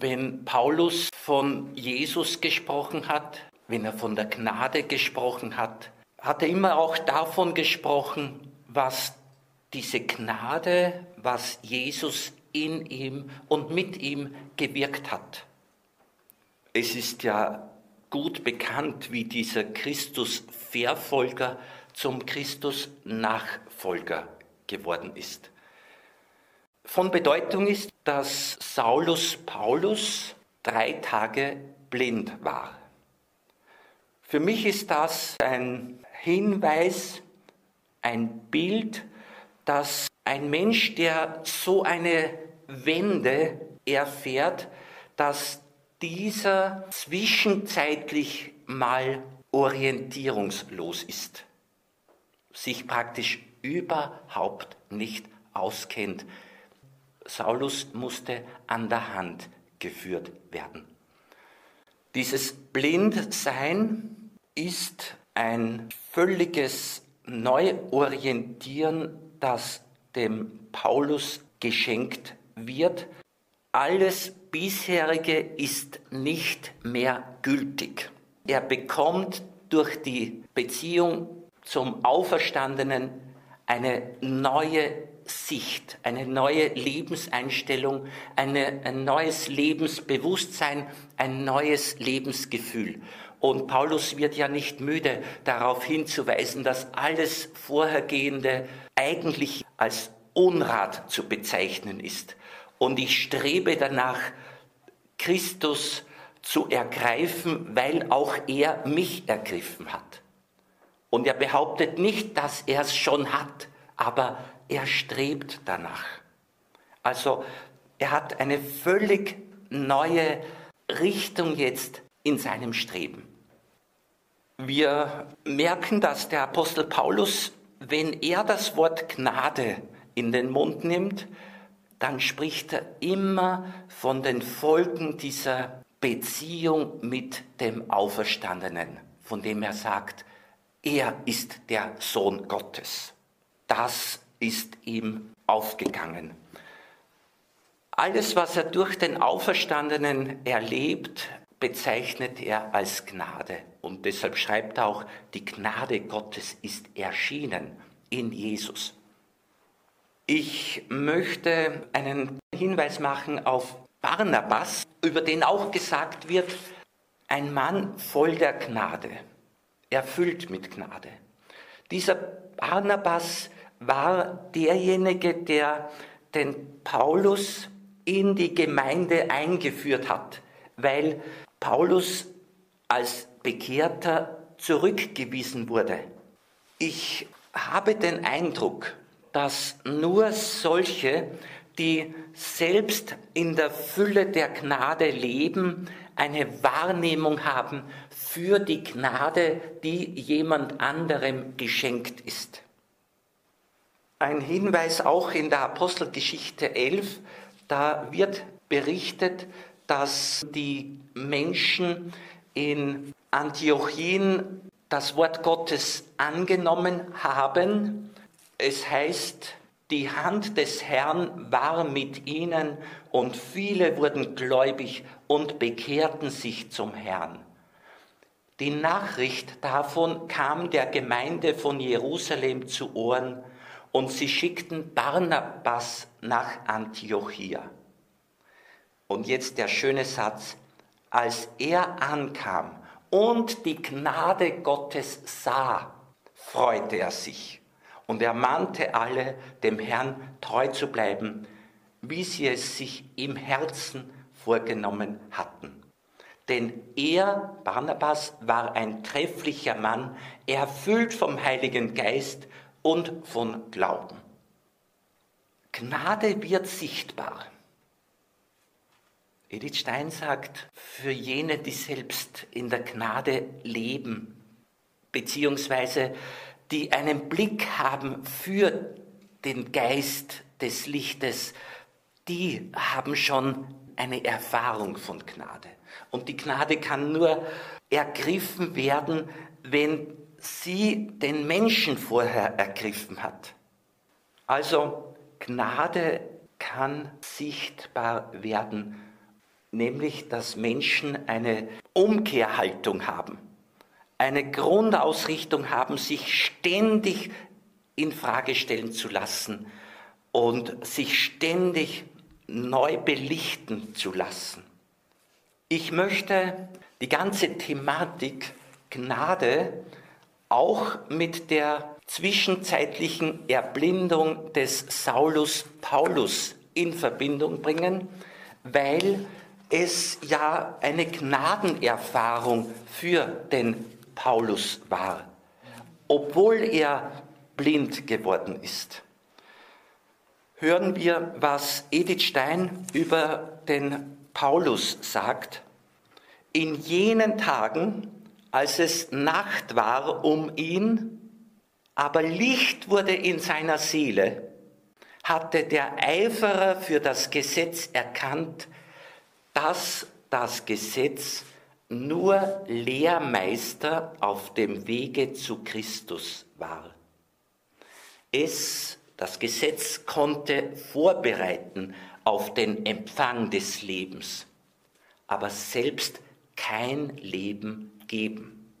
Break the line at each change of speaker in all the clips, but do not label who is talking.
Wenn Paulus von Jesus gesprochen hat, wenn er von der Gnade gesprochen hat, hat er immer auch davon gesprochen, was diese Gnade, was Jesus in ihm und mit ihm gewirkt hat. Es ist ja gut bekannt, wie dieser Christus-Verfolger zum Christus-Nachfolger geworden ist. Von Bedeutung ist, dass Saulus Paulus drei Tage blind war. Für mich ist das ein Hinweis, ein Bild, dass ein Mensch, der so eine Wende erfährt, dass dieser zwischenzeitlich mal orientierungslos ist, sich praktisch überhaupt nicht auskennt. Saulus musste an der Hand geführt werden. Dieses Blindsein ist ein völliges Neuorientieren, das dem Paulus geschenkt wird. Alles bisherige ist nicht mehr gültig. Er bekommt durch die Beziehung zum Auferstandenen eine neue Sicht, eine neue Lebenseinstellung, eine, ein neues Lebensbewusstsein, ein neues Lebensgefühl. Und Paulus wird ja nicht müde darauf hinzuweisen, dass alles Vorhergehende eigentlich als Unrat zu bezeichnen ist. Und ich strebe danach, Christus zu ergreifen, weil auch er mich ergriffen hat. Und er behauptet nicht, dass er es schon hat, aber er strebt danach. Also er hat eine völlig neue Richtung jetzt in seinem Streben. Wir merken, dass der Apostel Paulus, wenn er das Wort Gnade in den Mund nimmt, dann spricht er immer von den Folgen dieser Beziehung mit dem Auferstandenen, von dem er sagt, er ist der Sohn Gottes. Das ist ihm aufgegangen. Alles, was er durch den Auferstandenen erlebt, bezeichnet er als Gnade. Und deshalb schreibt er auch, die Gnade Gottes ist erschienen in Jesus. Ich möchte einen Hinweis machen auf Barnabas, über den auch gesagt wird, ein Mann voll der Gnade, erfüllt mit Gnade. Dieser Barnabas war derjenige, der den Paulus in die Gemeinde eingeführt hat, weil Paulus als Bekehrter zurückgewiesen wurde. Ich habe den Eindruck, dass nur solche, die selbst in der Fülle der Gnade leben, eine Wahrnehmung haben für die Gnade, die jemand anderem geschenkt ist. Ein Hinweis auch in der Apostelgeschichte 11, da wird berichtet, dass die Menschen in Antiochien das Wort Gottes angenommen haben. Es heißt, die Hand des Herrn war mit ihnen und viele wurden gläubig und bekehrten sich zum Herrn. Die Nachricht davon kam der Gemeinde von Jerusalem zu Ohren und sie schickten Barnabas nach Antiochia. Und jetzt der schöne Satz, als er ankam und die Gnade Gottes sah, freute er sich und er mahnte alle, dem Herrn treu zu bleiben, wie sie es sich im Herzen vorgenommen hatten. Denn er, Barnabas, war ein trefflicher Mann, erfüllt vom Heiligen Geist und von Glauben. Gnade wird sichtbar. Edith Stein sagt, für jene, die selbst in der Gnade leben, beziehungsweise die einen Blick haben für den Geist des Lichtes, die haben schon eine Erfahrung von Gnade. Und die Gnade kann nur ergriffen werden, wenn sie den Menschen vorher ergriffen hat. Also Gnade kann sichtbar werden nämlich dass Menschen eine Umkehrhaltung haben, eine Grundausrichtung haben, sich ständig in Frage stellen zu lassen und sich ständig neu belichten zu lassen. Ich möchte die ganze Thematik Gnade auch mit der zwischenzeitlichen Erblindung des Saulus Paulus in Verbindung bringen, weil es ja eine Gnadenerfahrung für den Paulus war, obwohl er blind geworden ist. Hören wir, was Edith Stein über den Paulus sagt. In jenen Tagen, als es Nacht war um ihn, aber Licht wurde in seiner Seele, hatte der Eiferer für das Gesetz erkannt, dass das Gesetz nur Lehrmeister auf dem Wege zu Christus war. Es, das Gesetz konnte vorbereiten auf den Empfang des Lebens, aber selbst kein Leben geben.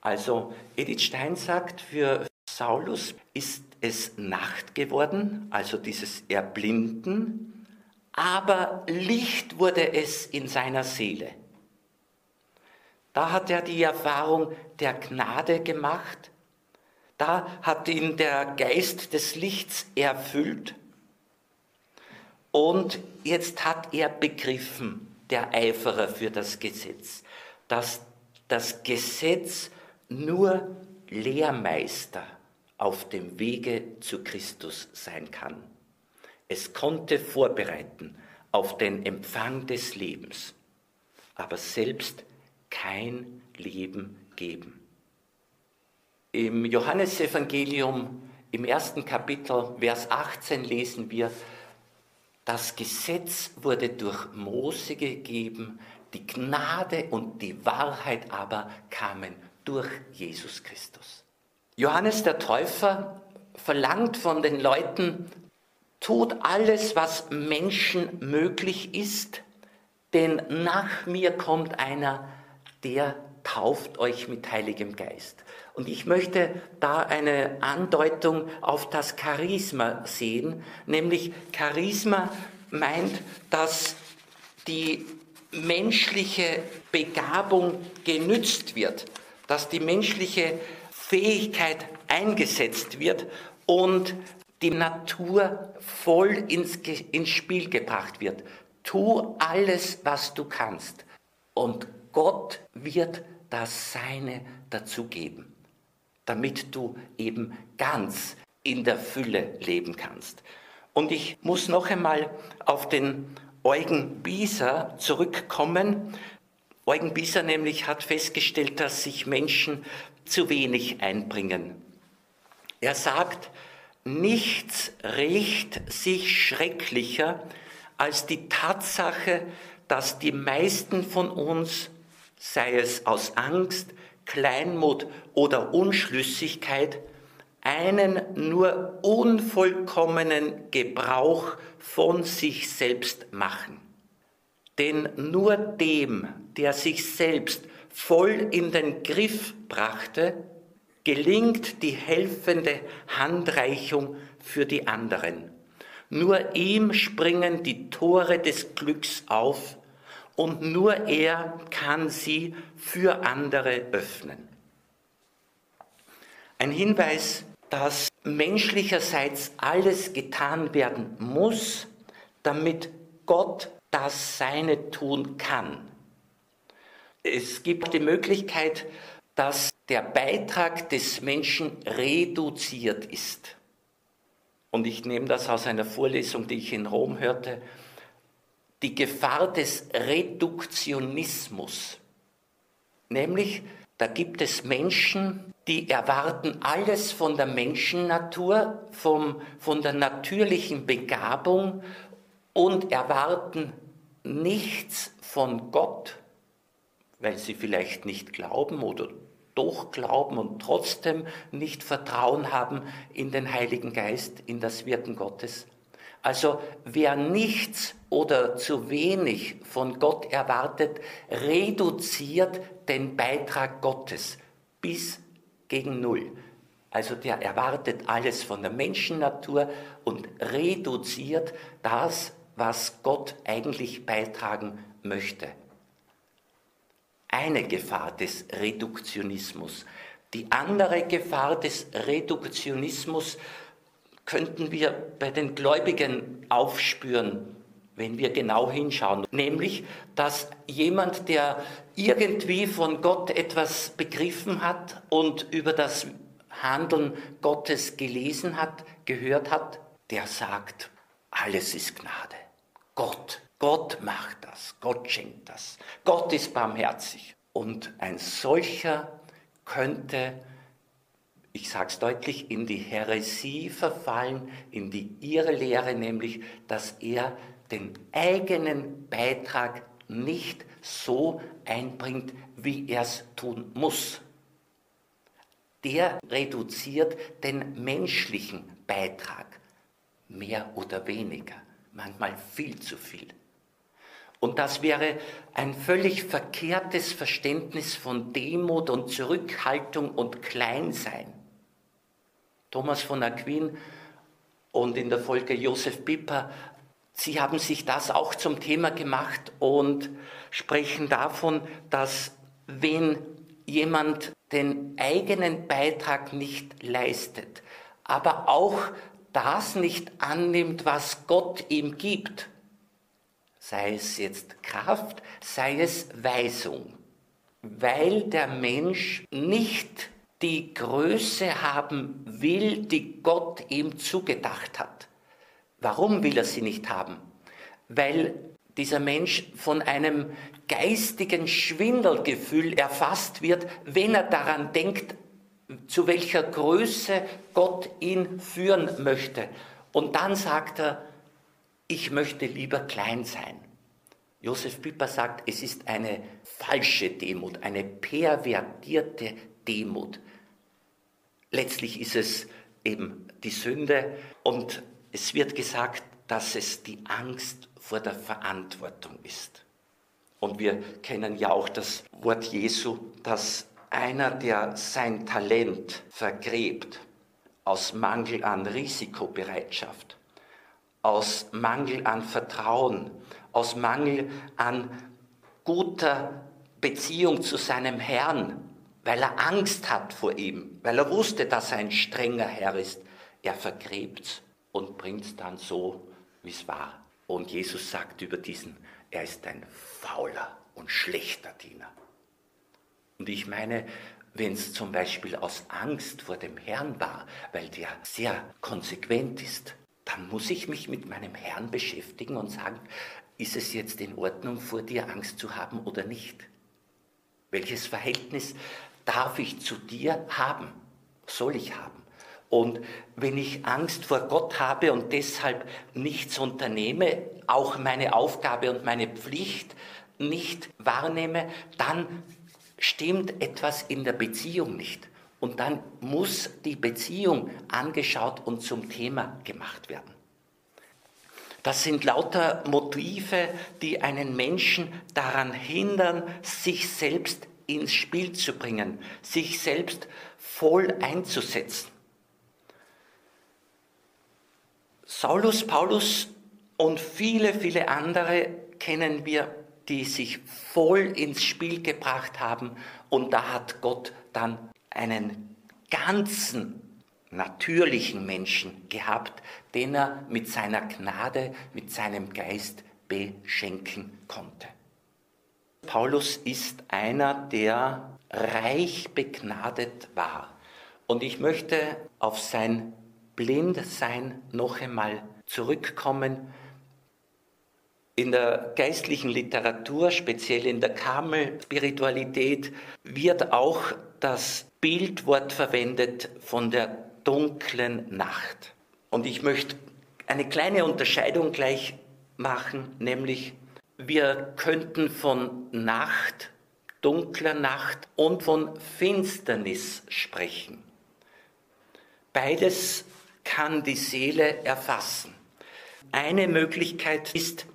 Also Edith Stein sagt, für Saulus ist es Nacht geworden, also dieses Erblinden, aber Licht wurde es in seiner Seele. Da hat er die Erfahrung der Gnade gemacht, da hat ihn der Geist des Lichts erfüllt und jetzt hat er begriffen, der Eiferer für das Gesetz, dass das Gesetz nur Lehrmeister auf dem Wege zu Christus sein kann. Es konnte vorbereiten auf den Empfang des Lebens, aber selbst kein Leben geben. Im Johannesevangelium im ersten Kapitel, Vers 18 lesen wir, das Gesetz wurde durch Mose gegeben, die Gnade und die Wahrheit aber kamen durch Jesus Christus. Johannes der Täufer verlangt von den Leuten, tut alles, was Menschen möglich ist, denn nach mir kommt einer, der tauft euch mit Heiligem Geist. Und ich möchte da eine Andeutung auf das Charisma sehen, nämlich Charisma meint, dass die menschliche Begabung genützt wird, dass die menschliche Fähigkeit eingesetzt wird und die Natur voll ins, ins Spiel gebracht wird. Tu alles, was du kannst. Und Gott wird das Seine dazu geben damit du eben ganz in der Fülle leben kannst. Und ich muss noch einmal auf den Eugen Bieser zurückkommen. Eugen Bieser nämlich hat festgestellt, dass sich Menschen zu wenig einbringen. Er sagt, nichts riecht sich schrecklicher als die Tatsache, dass die meisten von uns, sei es aus Angst, Kleinmut oder Unschlüssigkeit einen nur unvollkommenen Gebrauch von sich selbst machen. Denn nur dem, der sich selbst voll in den Griff brachte, gelingt die helfende Handreichung für die anderen. Nur ihm springen die Tore des Glücks auf und nur er kann sie für andere öffnen. Ein Hinweis, dass menschlicherseits alles getan werden muss, damit Gott das Seine tun kann. Es gibt die Möglichkeit, dass der Beitrag des Menschen reduziert ist. Und ich nehme das aus einer Vorlesung, die ich in Rom hörte die Gefahr des Reduktionismus. Nämlich, da gibt es Menschen, die erwarten alles von der Menschennatur, vom, von der natürlichen Begabung und erwarten nichts von Gott, weil sie vielleicht nicht glauben oder doch glauben und trotzdem nicht Vertrauen haben in den Heiligen Geist, in das Wirken Gottes. Also wer nichts oder zu wenig von Gott erwartet, reduziert den Beitrag Gottes bis gegen Null. Also der erwartet alles von der Menschennatur und reduziert das, was Gott eigentlich beitragen möchte. Eine Gefahr des Reduktionismus. Die andere Gefahr des Reduktionismus könnten wir bei den Gläubigen aufspüren, wenn wir genau hinschauen. Nämlich, dass jemand, der irgendwie von Gott etwas begriffen hat und über das Handeln Gottes gelesen hat, gehört hat, der sagt, alles ist Gnade. Gott, Gott macht das, Gott schenkt das, Gott ist barmherzig. Und ein solcher könnte ich sage es deutlich, in die Häresie verfallen, in die Irrlehre, nämlich, dass er den eigenen Beitrag nicht so einbringt, wie er es tun muss. Der reduziert den menschlichen Beitrag mehr oder weniger, manchmal viel zu viel. Und das wäre ein völlig verkehrtes Verständnis von Demut und Zurückhaltung und Kleinsein. Thomas von Aquin und in der Folge Josef Pipper, sie haben sich das auch zum Thema gemacht und sprechen davon, dass wenn jemand den eigenen Beitrag nicht leistet, aber auch das nicht annimmt, was Gott ihm gibt, sei es jetzt Kraft, sei es Weisung, weil der Mensch nicht die Größe haben will, die Gott ihm zugedacht hat. Warum will er sie nicht haben? Weil dieser Mensch von einem geistigen Schwindelgefühl erfasst wird, wenn er daran denkt, zu welcher Größe Gott ihn führen möchte. Und dann sagt er, ich möchte lieber klein sein. Josef Pipper sagt, es ist eine falsche Demut, eine pervertierte Demut. Letztlich ist es eben die Sünde und es wird gesagt, dass es die Angst vor der Verantwortung ist. Und wir kennen ja auch das Wort Jesu, dass einer, der sein Talent vergräbt, aus Mangel an Risikobereitschaft, aus Mangel an Vertrauen, aus Mangel an guter Beziehung zu seinem Herrn, weil er Angst hat vor ihm, weil er wusste, dass er ein strenger Herr ist. Er vergräbt und bringt es dann so, wie es war. Und Jesus sagt über diesen, er ist ein fauler und schlechter Diener. Und ich meine, wenn es zum Beispiel aus Angst vor dem Herrn war, weil der sehr konsequent ist, dann muss ich mich mit meinem Herrn beschäftigen und sagen, ist es jetzt in Ordnung, vor dir Angst zu haben oder nicht? Welches Verhältnis darf ich zu dir haben, soll ich haben. Und wenn ich Angst vor Gott habe und deshalb nichts unternehme, auch meine Aufgabe und meine Pflicht nicht wahrnehme, dann stimmt etwas in der Beziehung nicht. Und dann muss die Beziehung angeschaut und zum Thema gemacht werden. Das sind lauter Motive, die einen Menschen daran hindern, sich selbst ins Spiel zu bringen, sich selbst voll einzusetzen. Saulus, Paulus und viele, viele andere kennen wir, die sich voll ins Spiel gebracht haben und da hat Gott dann einen ganzen natürlichen Menschen gehabt, den er mit seiner Gnade, mit seinem Geist beschenken konnte. Paulus ist einer, der reich begnadet war. Und ich möchte auf sein Blindsein noch einmal zurückkommen. In der geistlichen Literatur, speziell in der Karmel-Spiritualität, wird auch das Bildwort verwendet von der dunklen Nacht. Und ich möchte eine kleine Unterscheidung gleich machen, nämlich wir könnten von Nacht, dunkler Nacht und von Finsternis sprechen. Beides kann die Seele erfassen. Eine Möglichkeit ist,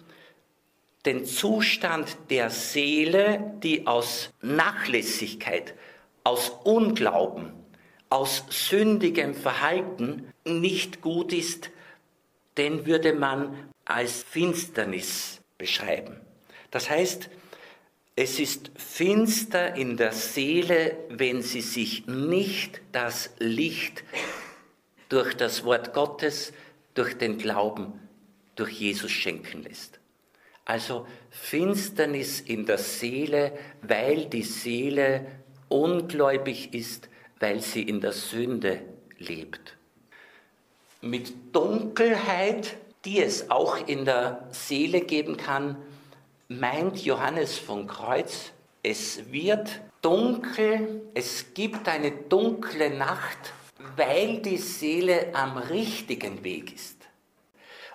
den Zustand der Seele, die aus Nachlässigkeit, aus Unglauben, aus sündigem Verhalten nicht gut ist, den würde man als Finsternis beschreiben. Das heißt, es ist finster in der Seele, wenn sie sich nicht das Licht durch das Wort Gottes, durch den Glauben, durch Jesus schenken lässt. Also Finsternis in der Seele, weil die Seele ungläubig ist, weil sie in der Sünde lebt. Mit Dunkelheit, die es auch in der Seele geben kann, meint Johannes von Kreuz, es wird dunkel, es gibt eine dunkle Nacht, weil die Seele am richtigen Weg ist.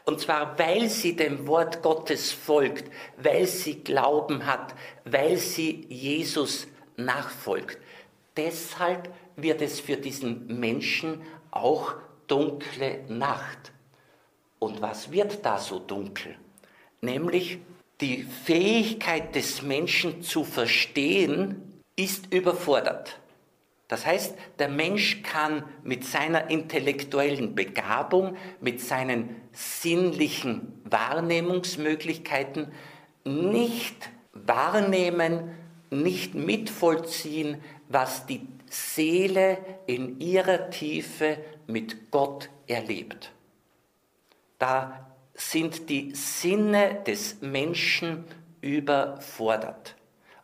Und zwar, weil sie dem Wort Gottes folgt, weil sie Glauben hat, weil sie Jesus nachfolgt. Deshalb wird es für diesen Menschen auch dunkle Nacht. Und was wird da so dunkel? Nämlich die Fähigkeit des Menschen zu verstehen ist überfordert. Das heißt, der Mensch kann mit seiner intellektuellen Begabung, mit seinen sinnlichen Wahrnehmungsmöglichkeiten nicht wahrnehmen, nicht mitvollziehen, was die Seele in ihrer Tiefe mit Gott erlebt. Da sind die Sinne des Menschen überfordert.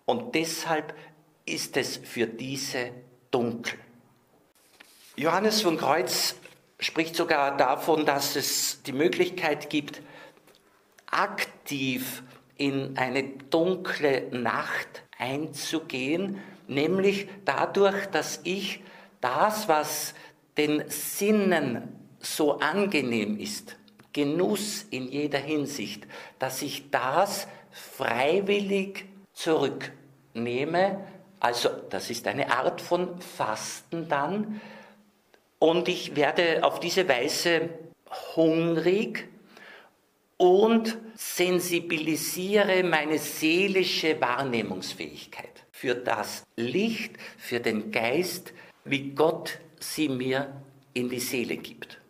Und deshalb ist es für diese dunkel. Johannes von Kreuz spricht sogar davon, dass es die Möglichkeit gibt, aktiv in eine dunkle Nacht einzugehen, nämlich dadurch, dass ich das, was den Sinnen so angenehm ist, Genuss in jeder Hinsicht, dass ich das freiwillig zurücknehme, also das ist eine Art von Fasten dann. Und ich werde auf diese Weise hungrig und sensibilisiere meine seelische Wahrnehmungsfähigkeit für das Licht, für den Geist, wie Gott sie mir in die Seele gibt.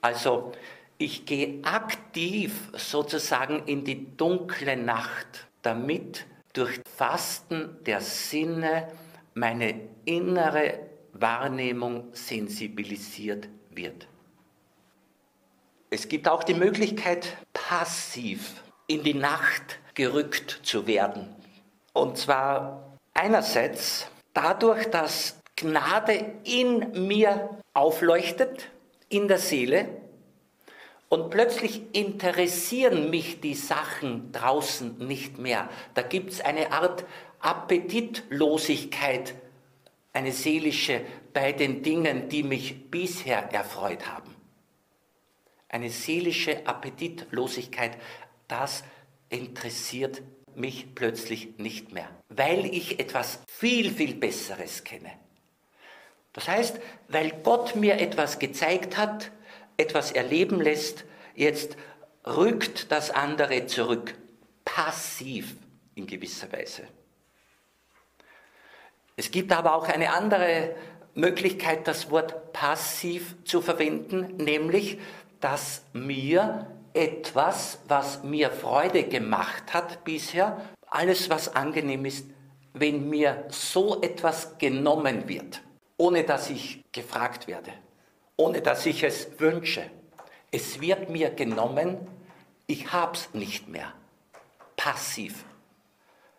Also ich gehe aktiv sozusagen in die dunkle Nacht, damit durch Fasten der Sinne meine innere Wahrnehmung sensibilisiert wird. Es gibt auch die Möglichkeit, passiv in die Nacht gerückt zu werden. Und zwar einerseits dadurch, dass Gnade in mir aufleuchtet, in der Seele, und plötzlich interessieren mich die Sachen draußen nicht mehr. Da gibt es eine Art Appetitlosigkeit, eine seelische bei den Dingen, die mich bisher erfreut haben. Eine seelische Appetitlosigkeit, das interessiert mich plötzlich nicht mehr, weil ich etwas viel, viel Besseres kenne. Das heißt, weil Gott mir etwas gezeigt hat, etwas erleben lässt, jetzt rückt das andere zurück, passiv in gewisser Weise. Es gibt aber auch eine andere Möglichkeit, das Wort passiv zu verwenden, nämlich, dass mir etwas, was mir Freude gemacht hat bisher, alles, was angenehm ist, wenn mir so etwas genommen wird, ohne dass ich gefragt werde ohne dass ich es wünsche. Es wird mir genommen, ich hab's nicht mehr. Passiv.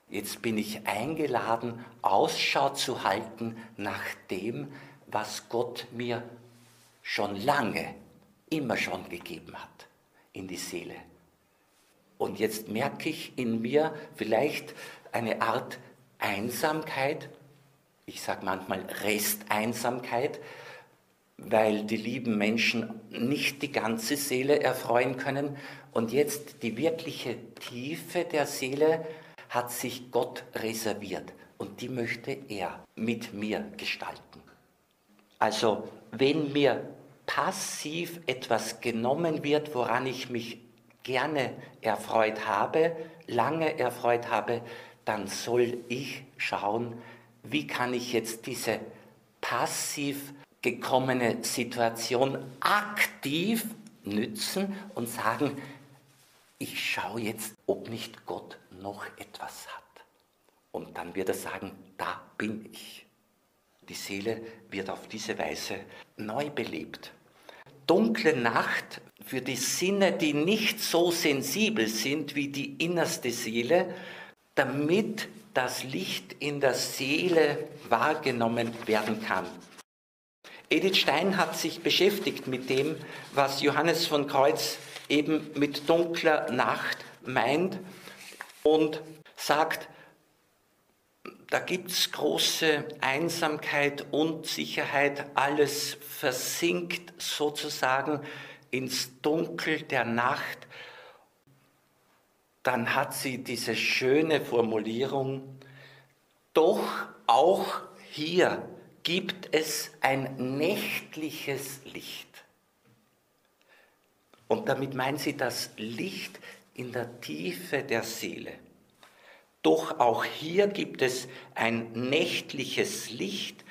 Jetzt bin ich eingeladen, Ausschau zu halten nach dem, was Gott mir schon lange, immer schon gegeben hat, in die Seele. Und jetzt merke ich in mir vielleicht eine Art Einsamkeit, ich sage manchmal Resteinsamkeit, weil die lieben Menschen nicht die ganze Seele erfreuen können. Und jetzt die wirkliche Tiefe der Seele hat sich Gott reserviert und die möchte er mit mir gestalten. Also wenn mir passiv etwas genommen wird, woran ich mich gerne erfreut habe, lange erfreut habe, dann soll ich schauen, wie kann ich jetzt diese passiv gekommene Situation aktiv nützen und sagen, ich schaue jetzt, ob nicht Gott noch etwas hat. Und dann wird er sagen, da bin ich. Die Seele wird auf diese Weise neu belebt. Dunkle Nacht für die Sinne, die nicht so sensibel sind wie die innerste Seele, damit das Licht in der Seele wahrgenommen werden kann. Edith Stein hat sich beschäftigt mit dem, was Johannes von Kreuz eben mit dunkler Nacht meint und sagt, da gibt es große Einsamkeit, Unsicherheit, alles versinkt sozusagen ins Dunkel der Nacht. Dann hat sie diese schöne Formulierung, doch auch hier gibt es ein nächtliches Licht. Und damit meint sie das Licht in der Tiefe der Seele. Doch auch hier gibt es ein nächtliches Licht,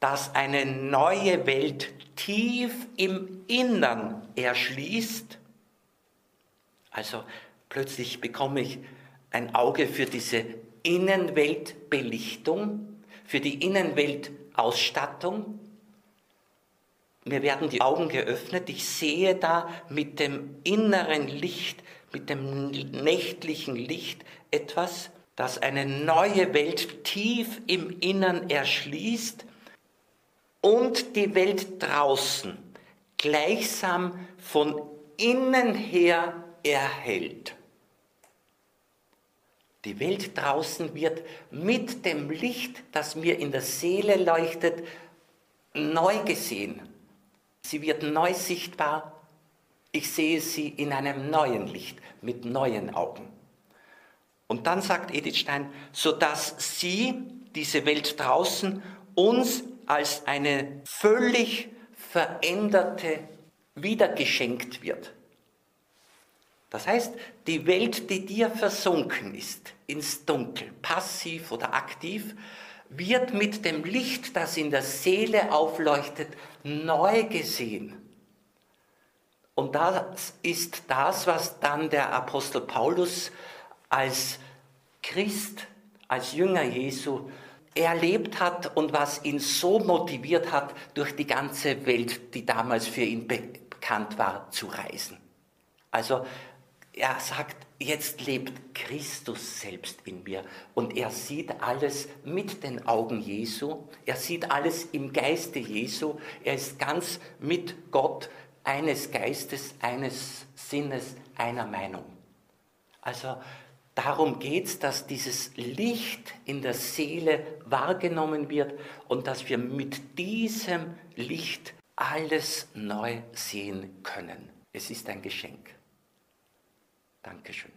das eine neue Welt tief im Innern erschließt. Also plötzlich bekomme ich ein Auge für diese Innenweltbelichtung, für die Innenweltausstattung. Mir werden die Augen geöffnet, ich sehe da mit dem inneren Licht, mit dem nächtlichen Licht etwas, das eine neue Welt tief im Innern erschließt und die Welt draußen gleichsam von innen her erhält. Die Welt draußen wird mit dem Licht, das mir in der Seele leuchtet, neu gesehen. Sie wird neu sichtbar. Ich sehe sie in einem neuen Licht, mit neuen Augen. Und dann sagt Edith Stein, sodass sie, diese Welt draußen, uns als eine völlig veränderte wiedergeschenkt wird. Das heißt, die Welt, die dir versunken ist, ins Dunkel, passiv oder aktiv, wird mit dem Licht, das in der Seele aufleuchtet, neu gesehen. Und das ist das, was dann der Apostel Paulus als Christ, als Jünger Jesu erlebt hat und was ihn so motiviert hat, durch die ganze Welt, die damals für ihn bekannt war, zu reisen. Also er sagt, jetzt lebt Christus selbst in mir und er sieht alles mit den Augen Jesu, er sieht alles im Geiste Jesu, er ist ganz mit Gott eines Geistes, eines Sinnes, einer Meinung. Also Darum geht es, dass dieses Licht in der Seele wahrgenommen wird und dass wir mit diesem Licht alles neu sehen können. Es ist ein Geschenk. Dankeschön.